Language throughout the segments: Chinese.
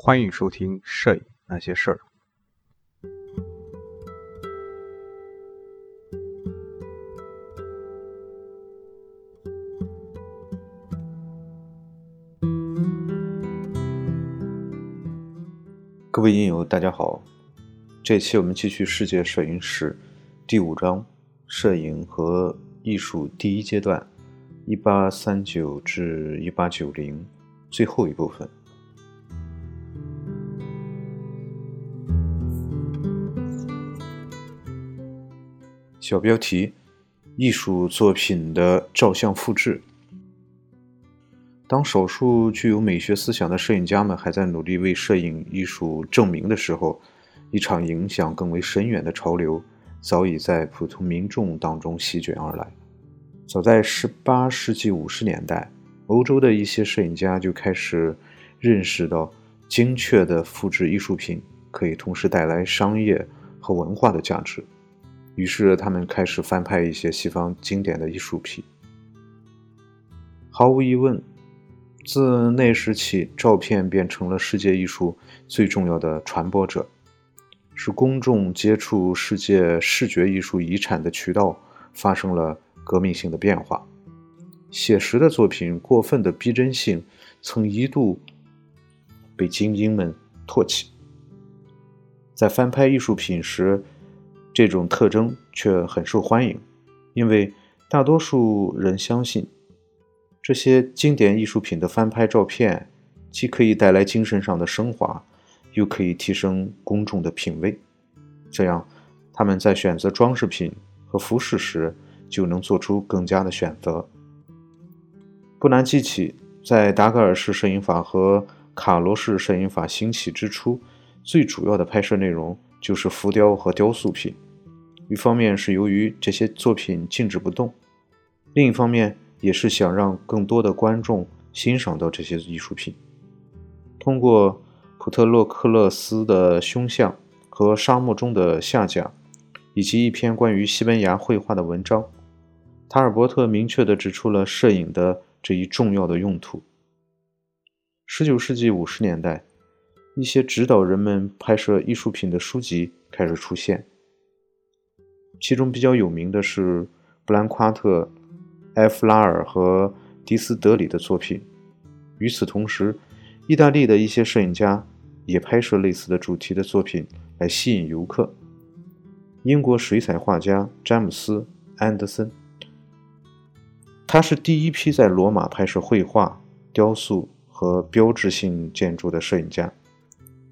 欢迎收听《摄影那些事儿》。各位影友，大家好！这期我们继续世界摄影史第五章：摄影和艺术第一阶段（一八三九至一八九零）最后一部分。小标题：艺术作品的照相复制。当少数具有美学思想的摄影家们还在努力为摄影艺术证明的时候，一场影响更为深远的潮流早已在普通民众当中席卷而来。早在18世纪50年代，欧洲的一些摄影家就开始认识到，精确的复制艺术品可以同时带来商业和文化的价值。于是，他们开始翻拍一些西方经典的艺术品。毫无疑问，自那时起，照片变成了世界艺术最重要的传播者，是公众接触世界视觉艺术遗产的渠道发生了革命性的变化。写实的作品过分的逼真性曾一度被精英们唾弃。在翻拍艺术品时，这种特征却很受欢迎，因为大多数人相信，这些经典艺术品的翻拍照片既可以带来精神上的升华，又可以提升公众的品味。这样，他们在选择装饰品和服饰时就能做出更佳的选择。不难记起，在达格尔式摄影法和卡罗式摄影法兴起之初，最主要的拍摄内容就是浮雕和雕塑品。一方面是由于这些作品静止不动，另一方面也是想让更多的观众欣赏到这些艺术品。通过普特洛克勒斯的胸像和沙漠中的夏甲，以及一篇关于西班牙绘画的文章，塔尔伯特明确地指出了摄影的这一重要的用途。19世纪50年代，一些指导人们拍摄艺术品的书籍开始出现。其中比较有名的是布兰夸特、埃弗拉尔和迪斯德里的作品。与此同时，意大利的一些摄影家也拍摄类似的主题的作品来吸引游客。英国水彩画家詹姆斯·安德森，他是第一批在罗马拍摄绘画、雕塑和标志性建筑的摄影家。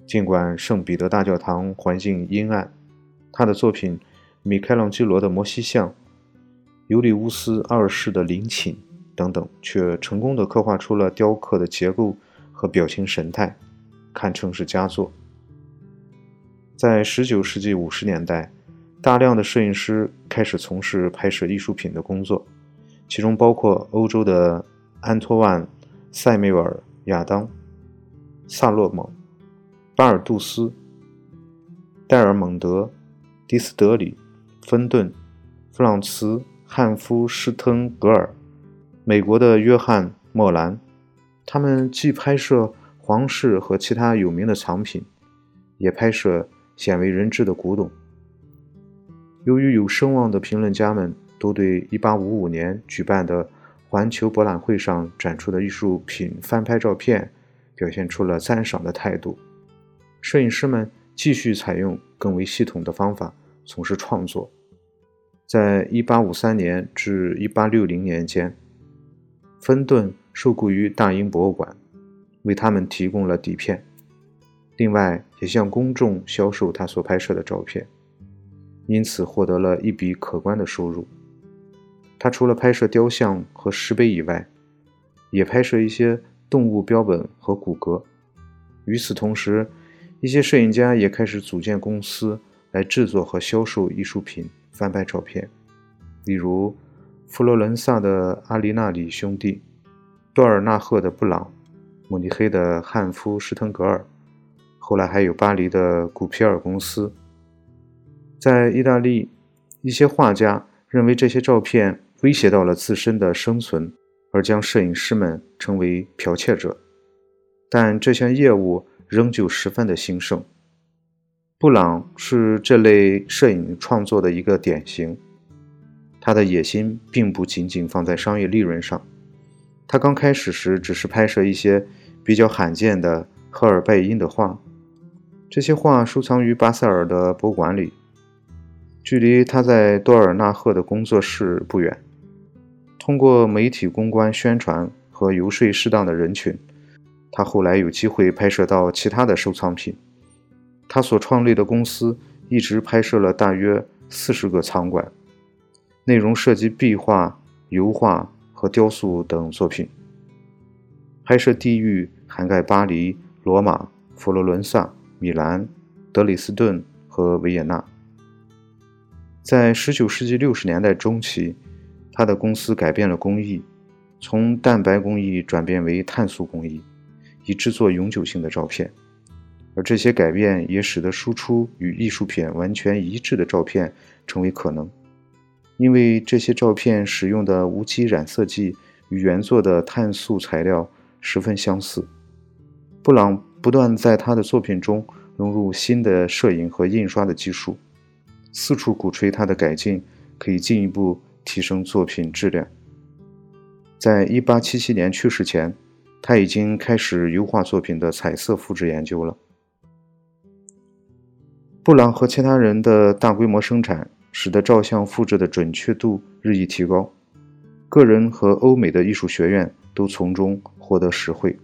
尽管圣彼得大教堂环境阴暗，他的作品。米开朗基罗的摩西像、尤里乌斯二世的陵寝等等，却成功地刻画出了雕刻的结构和表情神态，堪称是佳作。在19世纪50年代，大量的摄影师开始从事拍摄艺术品的工作，其中包括欧洲的安托万·塞缪尔、亚当·萨洛蒙、巴尔杜斯、戴尔蒙德、迪斯德里。芬顿、弗朗茨·汉夫施滕格尔、美国的约翰·莫兰，他们既拍摄皇室和其他有名的藏品，也拍摄鲜为人知的古董。由于有声望的评论家们都对1855年举办的环球博览会上展出的艺术品翻拍照片表现出了赞赏的态度，摄影师们继续采用更为系统的方法从事创作。在1853年至1860年间，芬顿受雇于大英博物馆，为他们提供了底片，另外也向公众销售他所拍摄的照片，因此获得了一笔可观的收入。他除了拍摄雕像和石碑以外，也拍摄一些动物标本和骨骼。与此同时，一些摄影家也开始组建公司来制作和销售艺术品。翻拍照片，例如佛罗伦萨的阿里纳里兄弟、多尔纳赫的布朗、慕尼黑的汉夫施滕格尔，后来还有巴黎的古皮尔公司。在意大利，一些画家认为这些照片威胁到了自身的生存，而将摄影师们称为剽窃者。但这项业务仍旧十分的兴盛。布朗是这类摄影创作的一个典型。他的野心并不仅仅放在商业利润上。他刚开始时只是拍摄一些比较罕见的赫尔拜因的画，这些画收藏于巴塞尔的博物馆里，距离他在多尔纳赫的工作室不远。通过媒体公关、宣传和游说适当的人群，他后来有机会拍摄到其他的收藏品。他所创立的公司一直拍摄了大约四十个藏馆，内容涉及壁画、油画和雕塑等作品。拍摄地域涵盖巴黎、罗马、佛罗伦萨、米兰、德累斯顿和维也纳。在19世纪60年代中期，他的公司改变了工艺，从蛋白工艺转变为碳素工艺，以制作永久性的照片。而这些改变也使得输出与艺术品完全一致的照片成为可能，因为这些照片使用的无机染色剂与原作的碳素材料十分相似。布朗不断在他的作品中融入新的摄影和印刷的技术，四处鼓吹他的改进可以进一步提升作品质量。在一八七七年去世前，他已经开始油画作品的彩色复制研究了。布朗和其他人的大规模生产，使得照相复制的准确度日益提高。个人和欧美的艺术学院都从中获得实惠，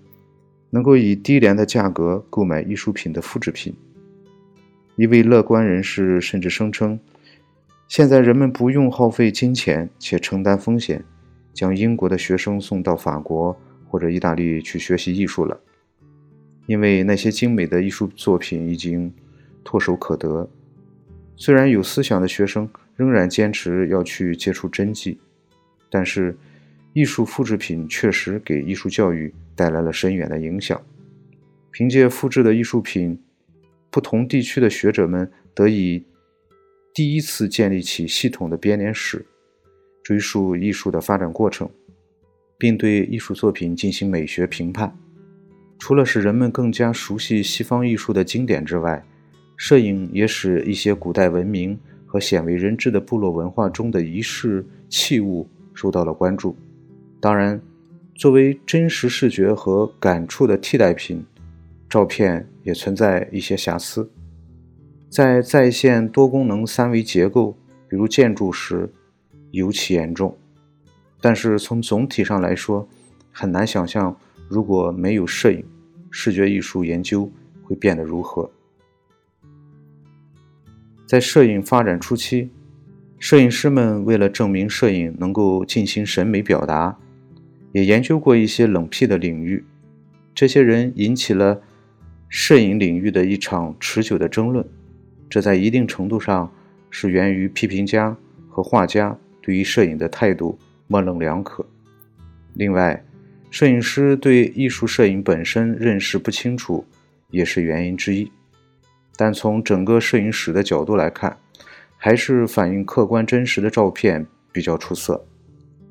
能够以低廉的价格购买艺术品的复制品。一位乐观人士甚至声称，现在人们不用耗费金钱且承担风险，将英国的学生送到法国或者意大利去学习艺术了，因为那些精美的艺术作品已经。唾手可得。虽然有思想的学生仍然坚持要去接触真迹，但是艺术复制品确实给艺术教育带来了深远的影响。凭借复制的艺术品，不同地区的学者们得以第一次建立起系统的编年史，追溯艺术的发展过程，并对艺术作品进行美学评判。除了使人们更加熟悉西方艺术的经典之外，摄影也使一些古代文明和鲜为人知的部落文化中的仪式器物受到了关注。当然，作为真实视觉和感触的替代品，照片也存在一些瑕疵。在再现多功能三维结构，比如建筑时，尤其严重。但是从总体上来说，很难想象如果没有摄影，视觉艺术研究会变得如何。在摄影发展初期，摄影师们为了证明摄影能够进行审美表达，也研究过一些冷僻的领域。这些人引起了摄影领域的一场持久的争论，这在一定程度上是源于批评家和画家对于摄影的态度模棱两可。另外，摄影师对艺术摄影本身认识不清楚，也是原因之一。但从整个摄影史的角度来看，还是反映客观真实的照片比较出色，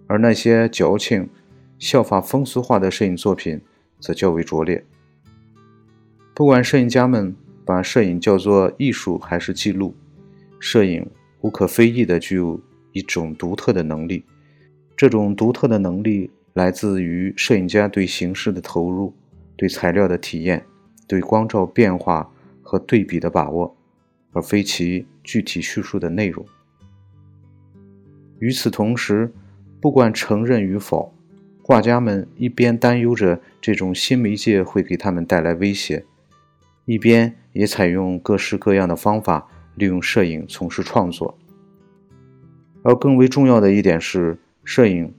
而那些矫情、效法风俗化的摄影作品则较为拙劣。不管摄影家们把摄影叫做艺术还是记录，摄影无可非议地具有一种独特的能力。这种独特的能力来自于摄影家对形式的投入、对材料的体验、对光照变化。和对比的把握，而非其具体叙述的内容。与此同时，不管承认与否，画家们一边担忧着这种新媒介会给他们带来威胁，一边也采用各式各样的方法利用摄影从事创作。而更为重要的一点是，摄影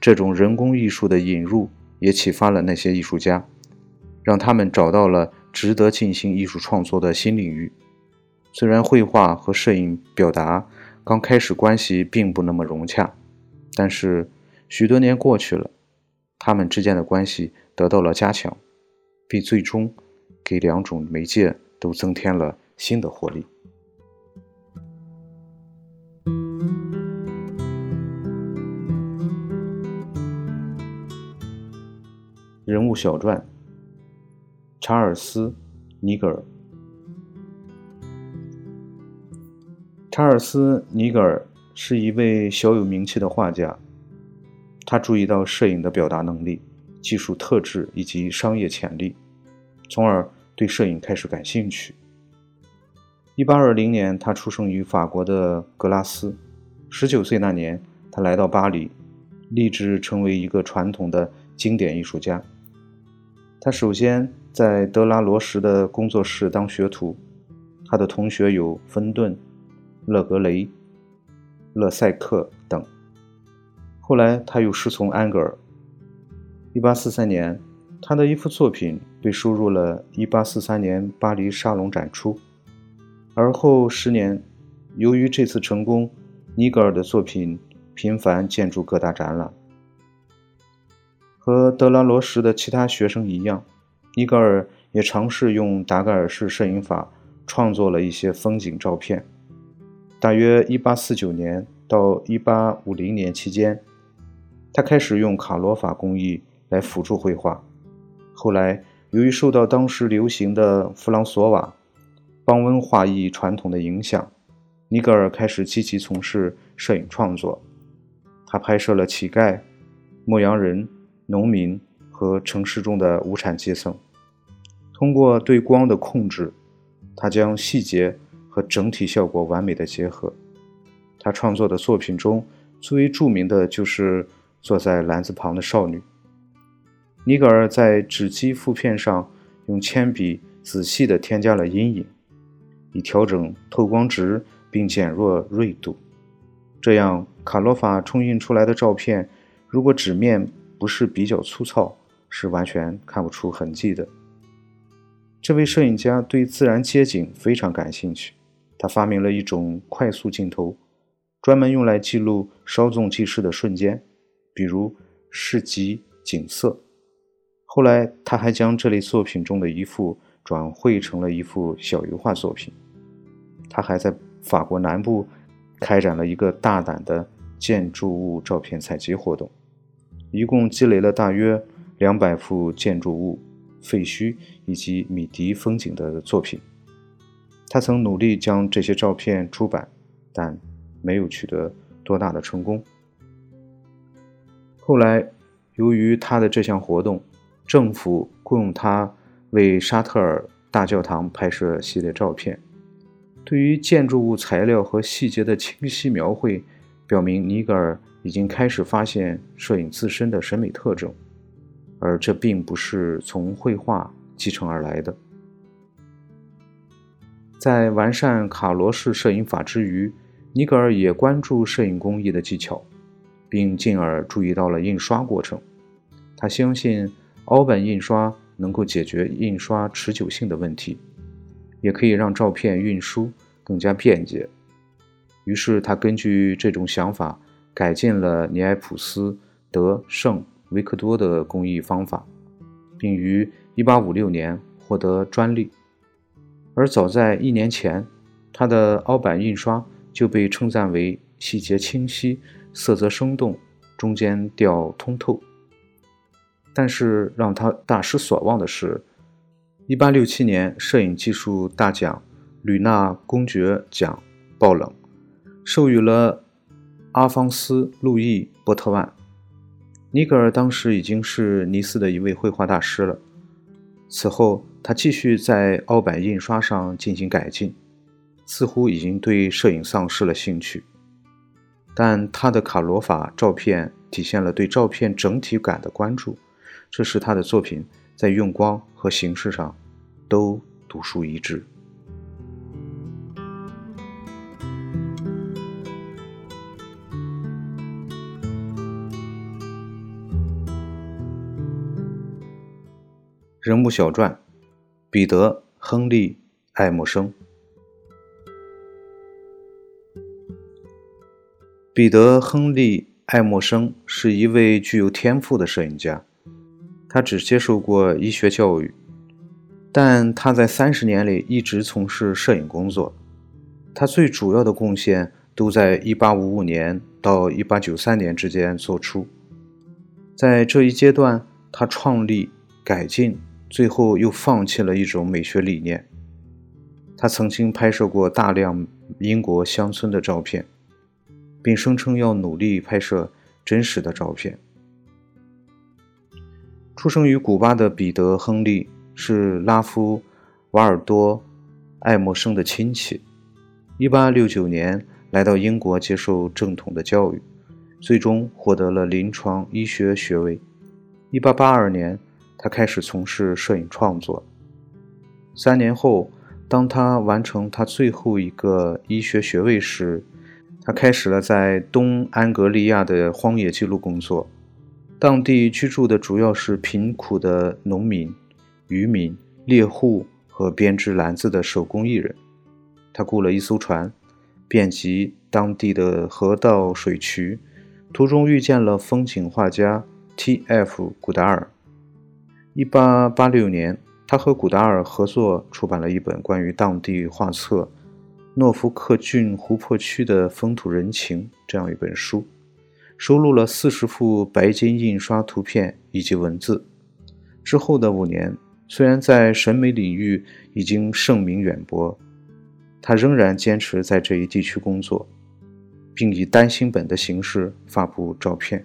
这种人工艺术的引入也启发了那些艺术家，让他们找到了。值得进行艺术创作的新领域。虽然绘画和摄影表达刚开始关系并不那么融洽，但是许多年过去了，他们之间的关系得到了加强，并最终给两种媒介都增添了新的活力。人物小传。查尔斯·尼格尔。查尔斯·尼格尔是一位小有名气的画家，他注意到摄影的表达能力、技术特质以及商业潜力，从而对摄影开始感兴趣。1820年，他出生于法国的格拉斯。19岁那年，他来到巴黎，立志成为一个传统的经典艺术家。他首先在德拉罗什的工作室当学徒，他的同学有芬顿、勒格雷、勒塞克等。后来他又师从安格尔。1843年，他的一幅作品被收入了1843年巴黎沙龙展出。而后十年，由于这次成功，尼格尔的作品频繁建筑各大展览。和德拉罗什的其他学生一样，尼格尔也尝试用达盖尔式摄影法创作了一些风景照片。大约1849年到1850年期间，他开始用卡罗法工艺来辅助绘画。后来，由于受到当时流行的弗朗索瓦。邦温画艺传统的影响，尼格尔开始积极从事摄影创作。他拍摄了乞丐、牧羊人、农民和城市中的无产阶层。通过对光的控制，他将细节和整体效果完美的结合。他创作的作品中最为著名的就是坐在篮子旁的少女。尼格尔在纸基负片上用铅笔仔细地添加了阴影。以调整透光值并减弱锐度，这样卡洛法冲印出来的照片，如果纸面不是比较粗糙，是完全看不出痕迹的。这位摄影家对自然街景非常感兴趣，他发明了一种快速镜头，专门用来记录稍纵即逝的瞬间，比如市集景色。后来，他还将这类作品中的一幅转绘成了一幅小油画作品。他还在法国南部开展了一个大胆的建筑物照片采集活动，一共积累了大约两百幅建筑物、废墟以及米迪风景的作品。他曾努力将这些照片出版，但没有取得多大的成功。后来，由于他的这项活动，政府雇佣他为沙特尔大教堂拍摄系列照片。对于建筑物材料和细节的清晰描绘，表明尼格尔已经开始发现摄影自身的审美特征，而这并不是从绘画继承而来的。在完善卡罗式摄影法之余，尼格尔也关注摄影工艺的技巧，并进而注意到了印刷过程。他相信凹版印刷能够解决印刷持久性的问题。也可以让照片运输更加便捷。于是他根据这种想法，改进了尼埃普斯、德圣、维克多的工艺方法，并于1856年获得专利。而早在一年前，他的凹版印刷就被称赞为细节清晰、色泽生动、中间调通透。但是让他大失所望的是。一八六七年，摄影技术大奖吕纳公爵奖爆冷，授予了阿方斯·路易·波特万。尼格尔当时已经是尼斯的一位绘画大师了。此后，他继续在凹版印刷上进行改进，似乎已经对摄影丧失了兴趣。但他的卡罗法照片体现了对照片整体感的关注，这使他的作品。在用光和形式上，都独树一帜。人物小传：彼得·亨利·爱默生。彼得·亨利·爱默生是一位具有天赋的摄影家。他只接受过医学教育，但他在三十年里一直从事摄影工作。他最主要的贡献都在1855年到1893年之间做出。在这一阶段，他创立、改进、最后又放弃了一种美学理念。他曾经拍摄过大量英国乡村的照片，并声称要努力拍摄真实的照片。出生于古巴的彼得·亨利是拉夫·瓦尔多·爱默生的亲戚。1869年来到英国接受正统的教育，最终获得了临床医学学位。1882年，他开始从事摄影创作。三年后，当他完成他最后一个医学学位时，他开始了在东安格利亚的荒野记录工作。当地居住的主要是贫苦的农民、渔民、猎户和编织篮子的手工艺人。他雇了一艘船，遍及当地的河道水渠，途中遇见了风景画家 T.F. 古达尔。1886年。他和古达尔合作出版了一本关于当地画册《诺福克郡湖泊区的风土人情》这样一本书，收录了四十幅白金印刷图片以及文字。之后的五年，虽然在审美领域已经盛名远播，他仍然坚持在这一地区工作，并以单行本的形式发布照片。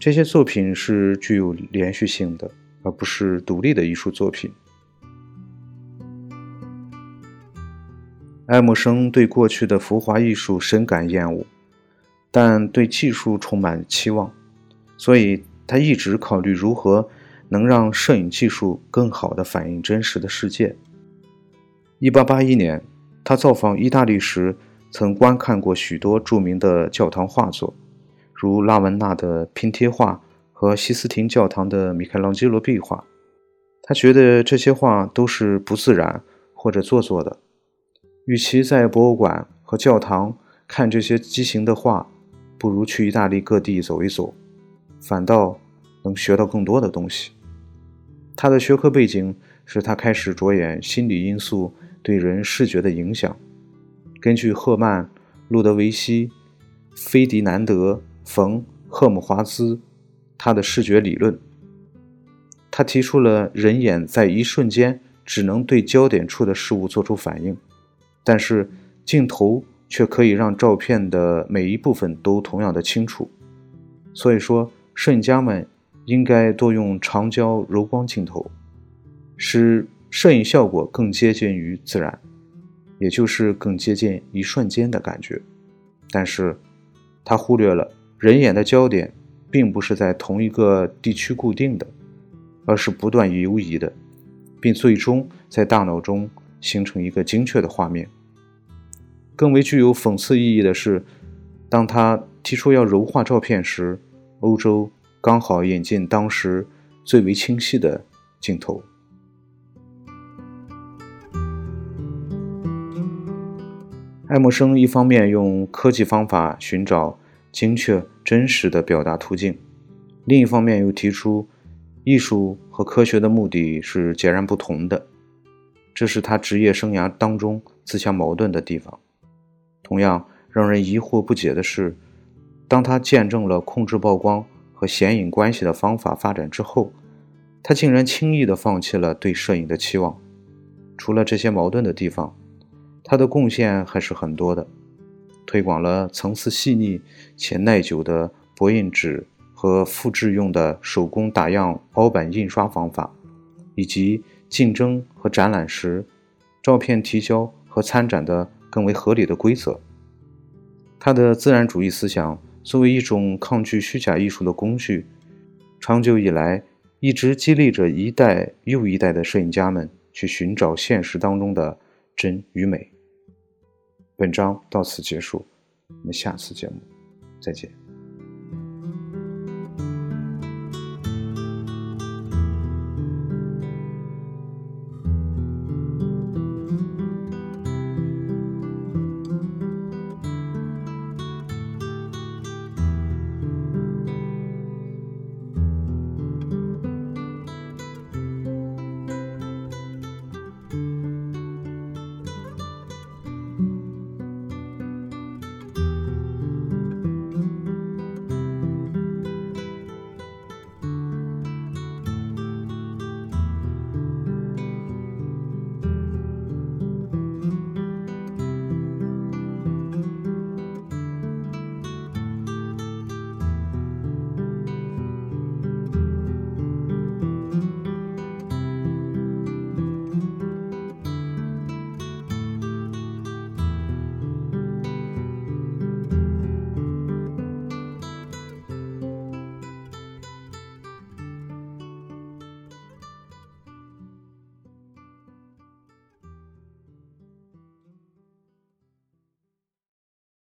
这些作品是具有连续性的。而不是独立的艺术作品。爱默生对过去的浮华艺术深感厌恶，但对技术充满期望，所以他一直考虑如何能让摄影技术更好地反映真实的世界。1881年，他造访意大利时，曾观看过许多著名的教堂画作，如拉文纳的拼贴画。和西斯廷教堂的米开朗基罗壁画，他觉得这些画都是不自然或者做作的。与其在博物馆和教堂看这些畸形的画，不如去意大利各地走一走，反倒能学到更多的东西。他的学科背景使他开始着眼心理因素对人视觉的影响。根据赫曼、路德维希、菲迪南德、冯·赫姆华兹。他的视觉理论，他提出了人眼在一瞬间只能对焦点处的事物做出反应，但是镜头却可以让照片的每一部分都同样的清楚。所以说，摄影家们应该多用长焦柔光镜头，使摄影效果更接近于自然，也就是更接近一瞬间的感觉。但是，他忽略了人眼的焦点。并不是在同一个地区固定的，而是不断游移的，并最终在大脑中形成一个精确的画面。更为具有讽刺意义的是，当他提出要柔化照片时，欧洲刚好引进当时最为清晰的镜头。爱默生一方面用科技方法寻找。精确真实的表达途径，另一方面又提出，艺术和科学的目的是截然不同的，这是他职业生涯当中自相矛盾的地方。同样让人疑惑不解的是，当他见证了控制曝光和显影关系的方法发展之后，他竟然轻易地放弃了对摄影的期望。除了这些矛盾的地方，他的贡献还是很多的。推广了层次细腻且耐久的薄印纸和复制用的手工打样凹版印刷方法，以及竞争和展览时照片提交和参展的更为合理的规则。他的自然主义思想作为一种抗拒虚假艺术的工具，长久以来一直激励着一代又一代的摄影家们去寻找现实当中的真与美。本章到此结束，我们下次节目再见。